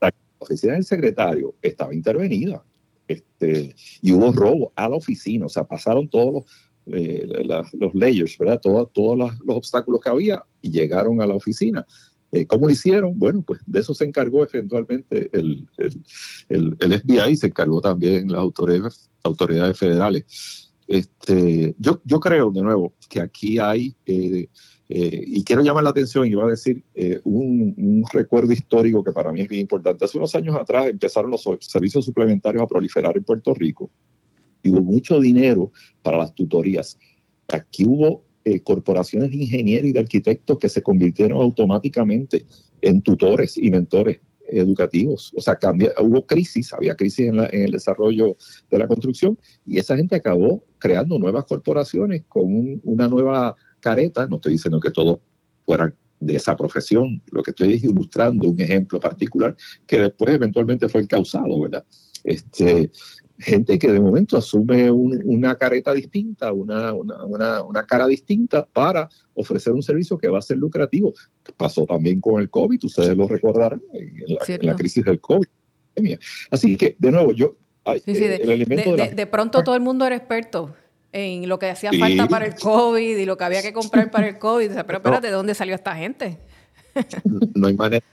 La oficina, del secretario estaba intervenida este, y hubo robo a la oficina, o sea, pasaron todos los, eh, los layers, ¿verdad? Todos, todos los obstáculos que había y llegaron a la oficina. Eh, ¿Cómo lo hicieron? Bueno, pues de eso se encargó eventualmente el, el, el, FBI y se encargó también las autoridades, autoridades federales. Este, yo, yo creo, de nuevo, que aquí hay, eh, eh, y quiero llamar la atención, y voy a decir un, un, recuerdo histórico que para mí es bien importante. Hace unos años atrás empezaron los servicios suplementarios a proliferar en Puerto Rico y hubo mucho dinero para las tutorías. Aquí hubo eh, corporaciones de ingenieros y de arquitectos que se convirtieron automáticamente en tutores y mentores educativos. O sea, cambia, hubo crisis, había crisis en, el desarrollo de la construcción y esa gente acabó creando nuevas corporaciones con una nueva careta. No estoy diciendo que todos fueran de esa profesión, lo que estoy ilustrando un ejemplo particular que después eventualmente fue el causado, ¿verdad? Este, gente que de momento asume una careta distinta, una, una, cara distinta para ofrecer un servicio que va a ser lucrativo. Pasó también con el COVID, ustedes lo recordarán, en la, crisis del COVID. Así que, de nuevo, yo... de, pronto todo el mundo era experto en lo que hacía falta para el COVID y lo que había que comprar para el COVID. pero [laughs] espérate, ¿de dónde salió esta gente? no hay manera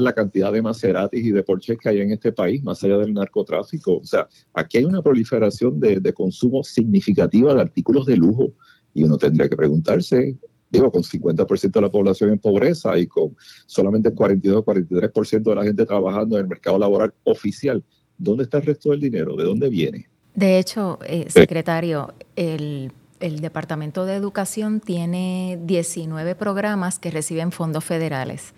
la cantidad de Maseratis y de Porsche que hay en este país, más allá del narcotráfico. O sea, aquí hay una proliferación de, consumo significativa de artículos de lujo y uno tendría que preguntarse, digo, con 50% de la población en pobreza y con solamente el 42-43% de la gente trabajando en el mercado laboral oficial, ¿dónde está el resto del dinero? ¿De dónde viene? De hecho, eh, secretario, el, el Departamento de Educación tiene 19 programas que reciben fondos federales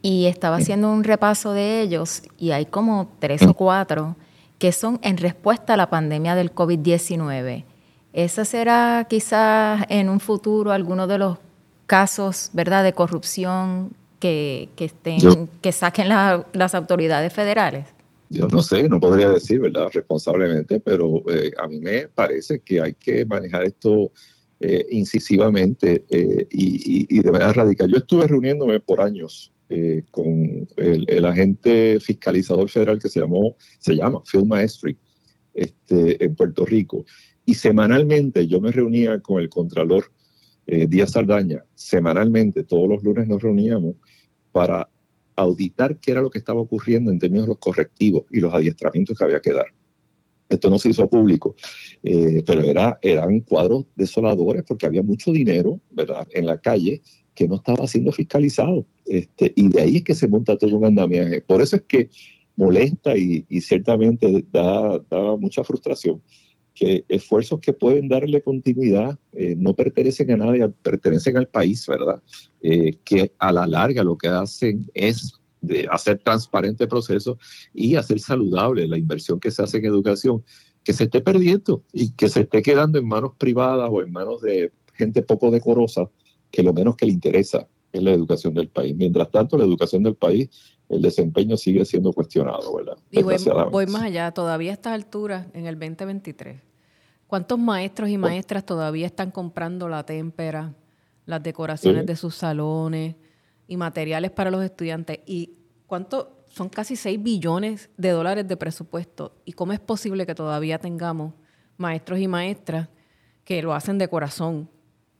Y estaba haciendo un repaso de ellos y hay como tres o cuatro que son en respuesta a la pandemia del COVID-19. ¿Ese será quizás en un futuro alguno de los casos ¿verdad? de corrupción que, que, estén, que saquen las autoridades federales? Yo no sé, no podría decir, ¿verdad?, responsablemente, pero eh, a mí me parece que hay que manejar esto eh, incisivamente eh, y, de manera radical. Yo estuve reuniéndome por años con el, agente fiscalizador federal que se llamó, se llama Phil Maestri, este, en Puerto Rico, y semanalmente yo me reunía con el contralor Díaz Saldaña, semanalmente, todos los lunes nos reuníamos para auditar qué era lo que estaba ocurriendo en términos de los correctivos y los adiestramientos que había que dar. Esto no se hizo público, eh, pero era, eran cuadros desoladores porque había mucho dinero ¿verdad? en la calle que no estaba siendo fiscalizado. Este, y de ahí es que se monta todo un andamiaje. Por eso es que molesta y, ciertamente da, da mucha frustración que esfuerzos que pueden darle continuidad eh, no pertenecen a nadie, pertenecen al país, ¿verdad? Eh, que a la larga lo que hacen es hacer transparente el proceso y hacer saludable la inversión que se hace en educación, que se esté perdiendo y que se esté quedando en manos privadas o en manos de gente poco decorosa, que lo menos que le interesa es la educación del país. Mientras tanto, la educación del país, el desempeño sigue siendo cuestionado, ¿verdad? Y voy, voy, más allá, todavía a esta altura, en el 2023, ¿Cuántos maestros y maestras todavía están comprando la témpera, las decoraciones de sus salones y materiales para los estudiantes? ¿Y cuánto? Son casi 6 billones de dólares de presupuesto. ¿Y cómo es posible que todavía tengamos maestros y maestras que lo hacen de corazón?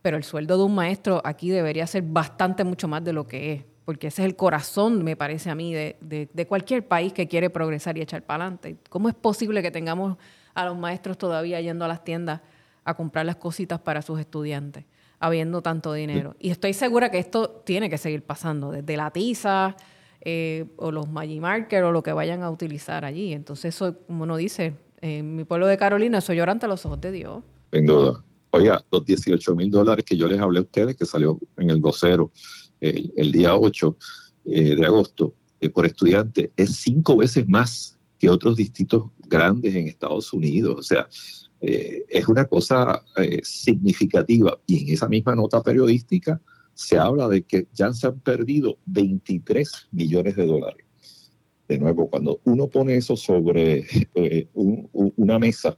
Pero el sueldo de un maestro aquí debería ser bastante mucho más de lo que es, porque ese es el corazón, me parece a mí, de, de cualquier país que quiere progresar y echar para adelante. ¿Cómo es posible que tengamos a los maestros todavía yendo a las tiendas a comprar las cositas para sus estudiantes, habiendo tanto dinero. Y estoy segura que esto tiene que seguir pasando, desde la tiza eh, o los Magimarker o lo que vayan a utilizar allí. Entonces, eso, como uno dice, en mi pueblo de Carolina, eso llora ante los ojos de Dios. Sin duda. Oiga, los 18 mil dólares que yo les hablé a ustedes, que salió en el vocero el, día 8 eh, de agosto eh, por estudiante, es cinco veces más que otros distritos grandes en Estados Unidos. O sea, eh, es una cosa eh, significativa. Y en esa misma nota periodística se habla de que ya se han perdido 23 millones de dólares. De nuevo, cuando uno pone eso sobre eh, una mesa,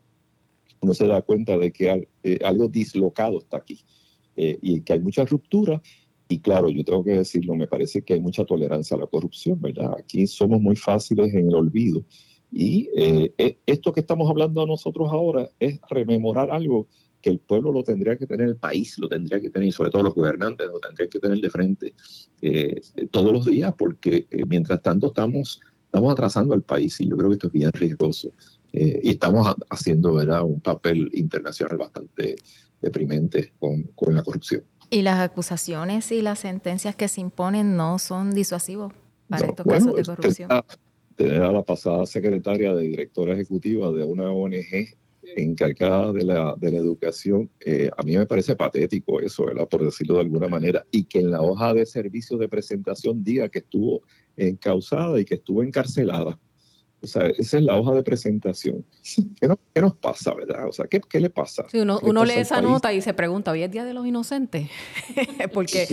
uno se da cuenta de que algo dislocado está aquí y que hay mucha ruptura. Y claro, yo tengo que decirlo, me parece que hay mucha tolerancia a la corrupción, ¿verdad? Aquí somos muy fáciles en el olvido y eh, e, esto que estamos hablando nosotros ahora es rememorar algo que el pueblo lo tendría que tener, el país lo tendría que tener, y sobre todo los gobernantes lo tendrían que tener de frente eh, todos los días, porque eh, mientras tanto estamos, estamos atrasando al país y yo creo que esto es bien riesgoso. y estamos haciendo ¿verdad? un papel internacional bastante deprimente con, con la corrupción. Y las acusaciones y las sentencias que se imponen no son disuasivos para estos casos de corrupción tener a la pasada secretaria de directora ejecutiva de una ONG encargada de la, de la educación, eh, a mí me parece patético eso, ¿verdad? por decirlo de alguna manera, y que en la hoja de servicio de presentación diga que estuvo encausada y que estuvo encarcelada. O sea, esa es la hoja de presentación. [laughs] ¿Qué, nos pasa, verdad? O sea, ¿qué, qué le pasa? uno, uno lee esa nota y se pregunta, ¿hoy es Día de los Inocentes? [laughs] Porque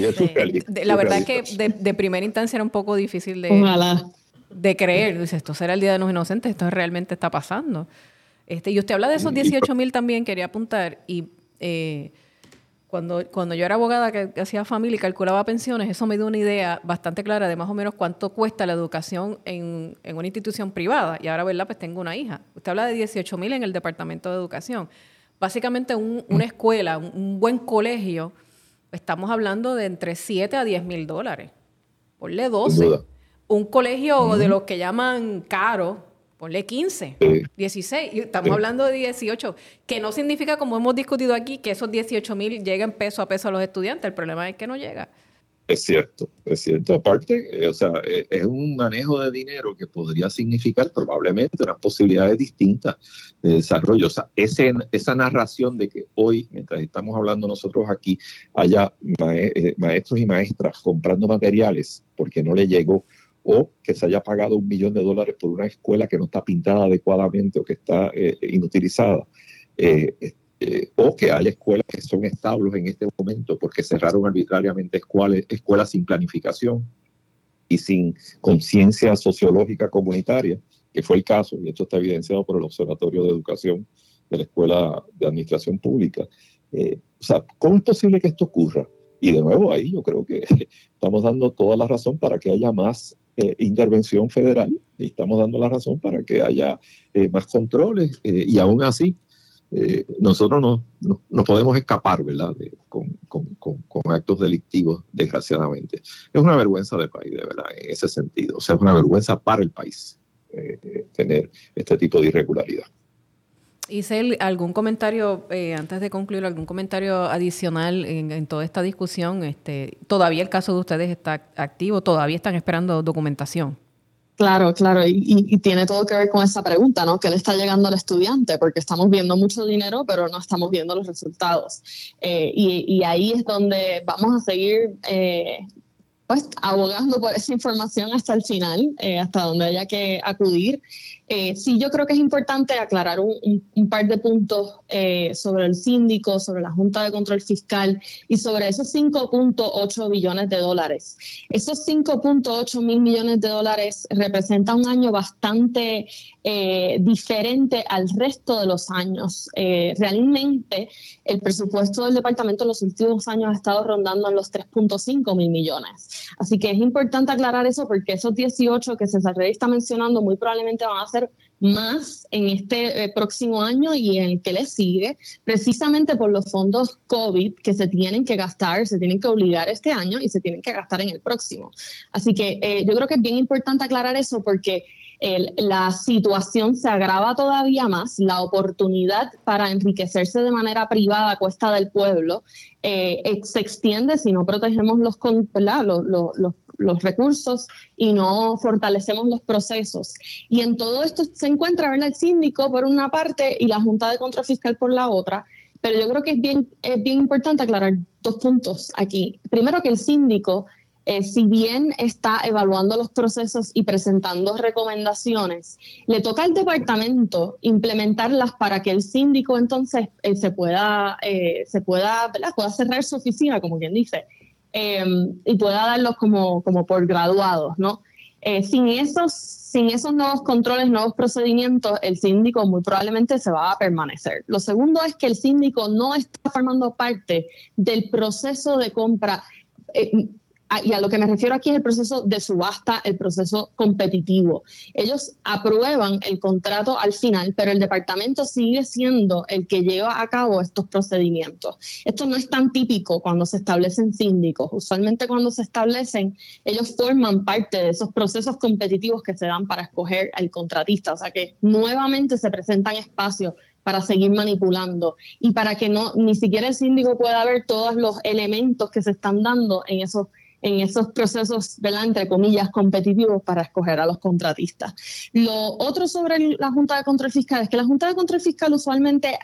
la verdad es que de, de, primera instancia era un poco difícil de, Ojalá de creer, dice, esto será el Día de los Inocentes, esto realmente está pasando. Este, y usted habla de esos 18 mil también, quería apuntar, y eh, cuando, cuando yo era abogada que, hacía familia y calculaba pensiones, eso me dio una idea bastante clara de más o menos cuánto cuesta la educación en, en una institución privada. Y ahora, ¿verdad? Pues tengo una hija. Usted habla de 18 mil en el Departamento de Educación. Básicamente una escuela, un, buen colegio, estamos hablando de entre 7 a 10 mil dólares. Ponle 12 un colegio de los que llaman caro, ponle 15, 16, y estamos hablando de 18, que no significa, como hemos discutido aquí, que esos 18 mil lleguen peso a peso a los estudiantes, el problema es que no llega. Es cierto, es cierto. Aparte, eh, o sea, eh, es un manejo de dinero que podría significar probablemente unas posibilidades distintas de desarrollo. O sea, ese, esa narración de que hoy, mientras estamos hablando nosotros aquí, haya eh, maestros y maestras comprando materiales porque no le llegó o que se haya pagado un millón de dólares por una escuela que no está pintada adecuadamente o que está inutilizada. Eh, o que hay escuelas que son estables en este momento porque cerraron arbitrariamente escuelas, escuelas sin planificación y sin conciencia sociológica comunitaria, que fue el caso, y esto está evidenciado por el Observatorio de Educación de la Escuela de Administración Pública. Eh, o sea, ¿cómo es posible que esto ocurra? Y de nuevo ahí yo creo que [laughs] estamos dando toda la razón para que haya más eh, intervención federal y estamos dando la razón para que haya más controles y aún así eh, nosotros no, no, podemos escapar, ¿verdad?, con, actos delictivos, desgraciadamente. Es una vergüenza del país, de verdad, en ese sentido. O sea, es una vergüenza para el país eh, tener este tipo de irregularidad. Hice algún comentario, eh, antes de concluir, algún comentario adicional en, toda esta discusión. Este, todavía el caso de ustedes está activo, todavía están esperando documentación. Claro, claro, y, tiene todo que ver con esa pregunta, ¿no? ¿Qué le está llegando al estudiante? Porque estamos viendo mucho dinero, pero no estamos viendo los resultados. Eh, y, ahí es donde vamos a seguir eh, pues abogando por esa información hasta el final, eh, hasta donde haya que acudir. Eh, sí, yo creo que es importante aclarar un, par de puntos eh, sobre el síndico, sobre la Junta de Control Fiscal y sobre esos 5.8 billones de dólares. Esos 5.8 mil millones de dólares representan un año bastante diferente al resto de los años. realmente el presupuesto del departamento en los últimos años ha estado rondando en los 3.5 mil millones. Así que es importante aclarar eso porque esos 18 que César está mencionando muy probablemente van a ser más en este eh, próximo año y en el que le sigue, precisamente por los fondos COVID que se tienen que gastar, se tienen que obligar este año y se tienen que gastar en el próximo. Así que eh, yo creo que es bien importante aclarar eso porque la situación se agrava todavía más, la oportunidad para enriquecerse de manera privada a cuesta del pueblo eh, se extiende si no protegemos los, recursos y no fortalecemos los procesos. Y en todo esto se encuentra el síndico por una parte y la Junta de Control Fiscal por la otra. Pero yo creo que es bien, es bien importante aclarar dos puntos aquí. Primero que el síndico eh, si bien está evaluando los procesos y presentando recomendaciones, le toca al departamento implementarlas para que el síndico entonces eh, se pueda, eh, se pueda, pueda cerrar su oficina, como quien dice, em, y pueda darlos como, como por graduados, ¿no? sin, esos, sin esos nuevos controles, nuevos procedimientos, el síndico muy probablemente se va a permanecer. Lo segundo es que el síndico no está formando parte del proceso de compra Ah, y a lo que me refiero aquí es el proceso de subasta, el proceso competitivo. Ellos aprueban el contrato al final, pero el departamento sigue siendo el que lleva a cabo estos procedimientos. Esto no es tan típico cuando se establecen síndicos. Usualmente cuando se establecen, ellos forman parte de esos procesos competitivos que se dan para escoger al contratista. O sea que nuevamente se presentan espacios para seguir manipulando y para que no ni siquiera el síndico pueda ver todos los elementos que se están dando en esos en esos procesos, ¿verdad? entre comillas, competitivos para escoger a los contratistas. Lo otro sobre la Junta de Control Fiscal es que la Junta de Control Fiscal usualmente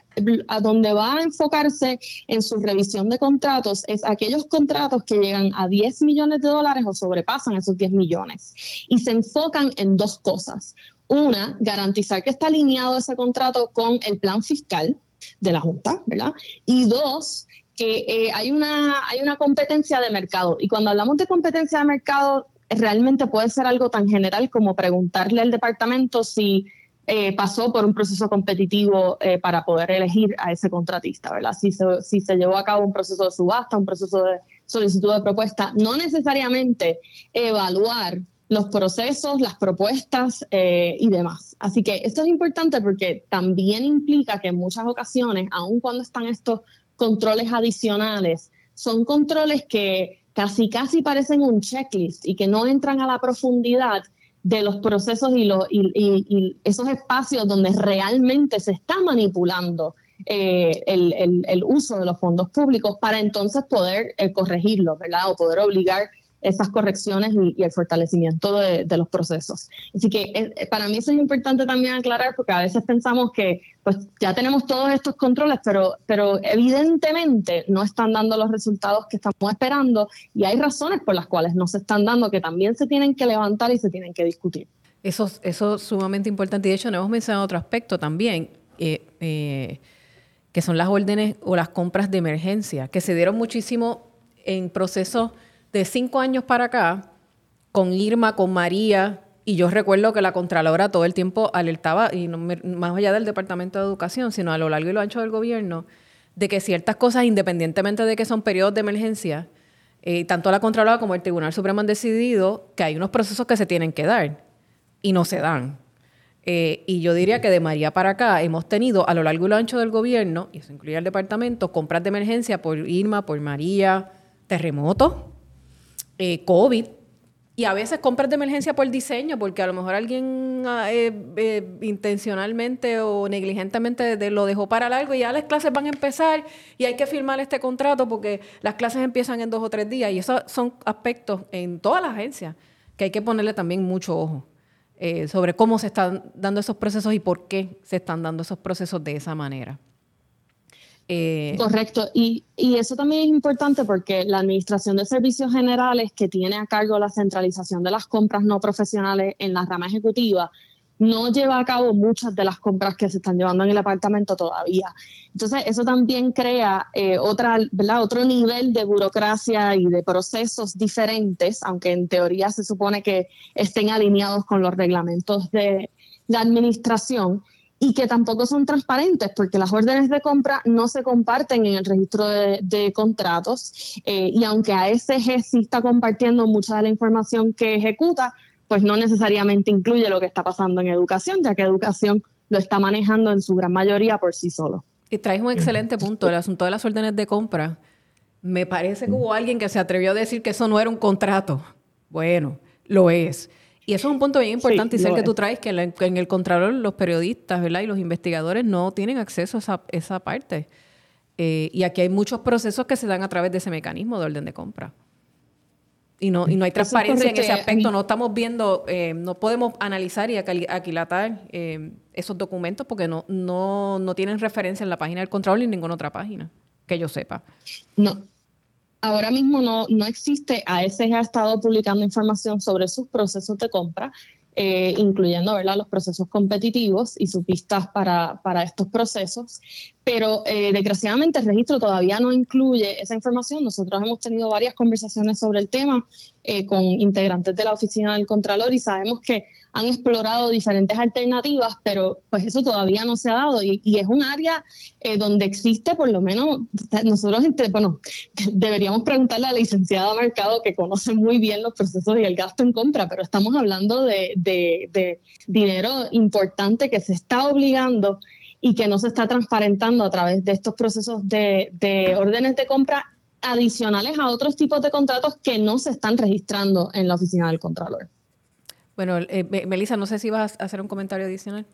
a donde va a enfocarse en su revisión de contratos es aquellos contratos que llegan a 10 millones de dólares o sobrepasan esos 10 millones. Y se enfocan en dos cosas. Una, garantizar que está alineado ese contrato con el plan fiscal de la Junta, ¿verdad? Y dos, que eh, hay, una, hay una competencia de mercado. Y cuando hablamos de competencia de mercado, realmente puede ser algo tan general como preguntarle al departamento si eh, pasó por un proceso competitivo eh, para poder elegir a ese contratista, ¿verdad? Si se, si se llevó a cabo un proceso de subasta, un proceso de solicitud de propuesta, no necesariamente evaluar los procesos, las propuestas y demás. Así que esto es importante porque también implica que en muchas ocasiones, aun cuando están estos controles adicionales. Son controles que casi casi parecen un checklist y que no entran a la profundidad de los procesos y, los, y, esos espacios donde realmente se está manipulando eh, el, uso de los fondos públicos para entonces poder eh, corregirlo, ¿verdad? O poder obligar esas correcciones y, el fortalecimiento de, los procesos. Así que eh, para mí eso es importante también aclarar porque a veces pensamos que pues ya tenemos todos estos controles, pero, pero evidentemente no están dando los resultados que estamos esperando y hay razones por las cuales no se están dando que también se tienen que levantar y se tienen que discutir. Eso, eso es sumamente importante y de hecho no hemos mencionado otro aspecto también. Eh, eh, que son las órdenes o las compras de emergencia, que se dieron muchísimo en procesos de cinco años para acá, con Irma, con María, y yo recuerdo que la Contralora todo el tiempo alertaba, y no más allá del Departamento de Educación, sino a lo largo y lo ancho del gobierno, de que ciertas cosas, independientemente de que son periodos de emergencia, eh, tanto la Contralora como el Tribunal Supremo han decidido que hay unos procesos que se tienen que dar y no se dan. Eh, y yo diría que de María para acá hemos tenido a lo largo y lo ancho del gobierno, y eso incluye el departamento, compras de emergencia por Irma, por María, terremotos, eh, COVID, y a veces compras de emergencia por diseño, porque a lo mejor alguien ah, eh, eh, intencionalmente o negligentemente lo dejó para largo y ya las clases van a empezar y hay que firmar este contrato porque las clases empiezan en dos o tres días. Y esos son aspectos en todas las agencias que hay que ponerle también mucho ojo sobre cómo se están dando esos procesos y por qué se están dando esos procesos de esa manera. Eh, Correcto, y, eso también es importante porque la Administración de Servicios Generales, que tiene a cargo la centralización de las compras no profesionales en la rama ejecutiva, no lleva a cabo muchas de las compras que se están llevando en el apartamento todavía. Entonces, eso también crea eh, otra, ¿verdad? otro nivel de burocracia y de procesos diferentes, aunque en teoría se supone que estén alineados con los reglamentos de la administración y que tampoco son transparentes porque las órdenes de compra no se comparten en el registro de, contratos eh, y aunque ASG sí está compartiendo mucha de la información que ejecuta, pues no necesariamente incluye lo que está pasando en educación, ya que educación lo está manejando en su gran mayoría por sí solo. Y traes un excelente punto, el asunto de las órdenes de compra. Me parece que hubo alguien que se atrevió a decir que eso no era un contrato. Bueno, lo es. Y eso es un punto bien importante y sé que tú traes que en, el Contralor los periodistas ¿verdad? y los investigadores no tienen acceso a esa, esa parte. Eh, y aquí hay muchos procesos que se dan a través de ese mecanismo de orden de compra. Y no, y no hay transparencia en ese aspecto. No estamos viendo, eh, no podemos analizar y aquilatar eh, esos documentos porque no, no, no tienen referencia en la página del Contralor ni en ninguna otra página, que yo sepa. No, ahora mismo no, no existe. ASG ha estado publicando información sobre sus procesos de compra, eh, incluyendo ¿verdad? los procesos competitivos y sus pistas para, para estos procesos. Pero eh, desgraciadamente el registro todavía no incluye esa información. Nosotros hemos tenido varias conversaciones sobre el tema eh, con integrantes de la oficina del Contralor y sabemos que han explorado diferentes alternativas, pero pues eso todavía no se ha dado y, es un área eh, donde existe por lo menos, nosotros, bueno, [laughs] deberíamos preguntarle a la licenciada Mercado que conoce muy bien los procesos y el gasto en compra, pero estamos hablando de, dinero importante que se está obligando y que no se está transparentando a través de estos procesos de órdenes de compra adicionales a otros tipos de contratos que no se están registrando en la oficina del Contralor. Bueno, eh, Melissa, no sé si vas a hacer un comentario adicional.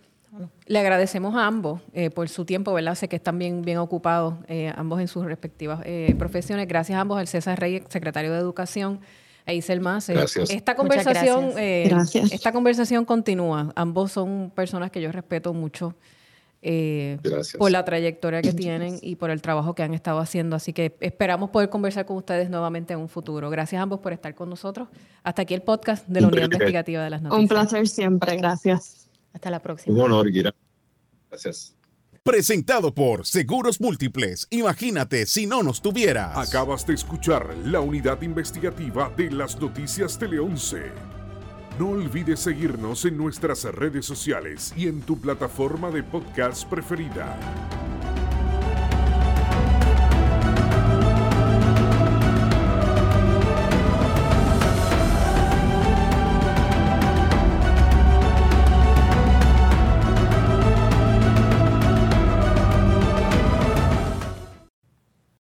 Le agradecemos a ambos eh, por su tiempo, ¿verdad? Sé que están bien, bien ocupados, eh, ambos en sus respectivas eh, profesiones. Gracias a ambos, al César Rey, secretario de Educación, e Isel Más. Gracias. Esta conversación, esta conversación continúa. Ambos son personas que yo respeto mucho. Por la trayectoria que [laughs] tienen y por el trabajo que han estado haciendo. Así que esperamos poder conversar con ustedes nuevamente en un futuro. Gracias a ambos por estar con nosotros. Hasta aquí el podcast de la Unidad Investigativa de las Noticias. Un placer siempre. Gracias. Hasta la próxima. Un honor, Gira. Gracias. Presentado por Seguros Múltiples. Imagínate si no nos tuvieras. Acabas de escuchar la unidad investigativa de las noticias Tele 11. No olvides seguirnos en nuestras redes sociales y en tu plataforma de podcast preferida.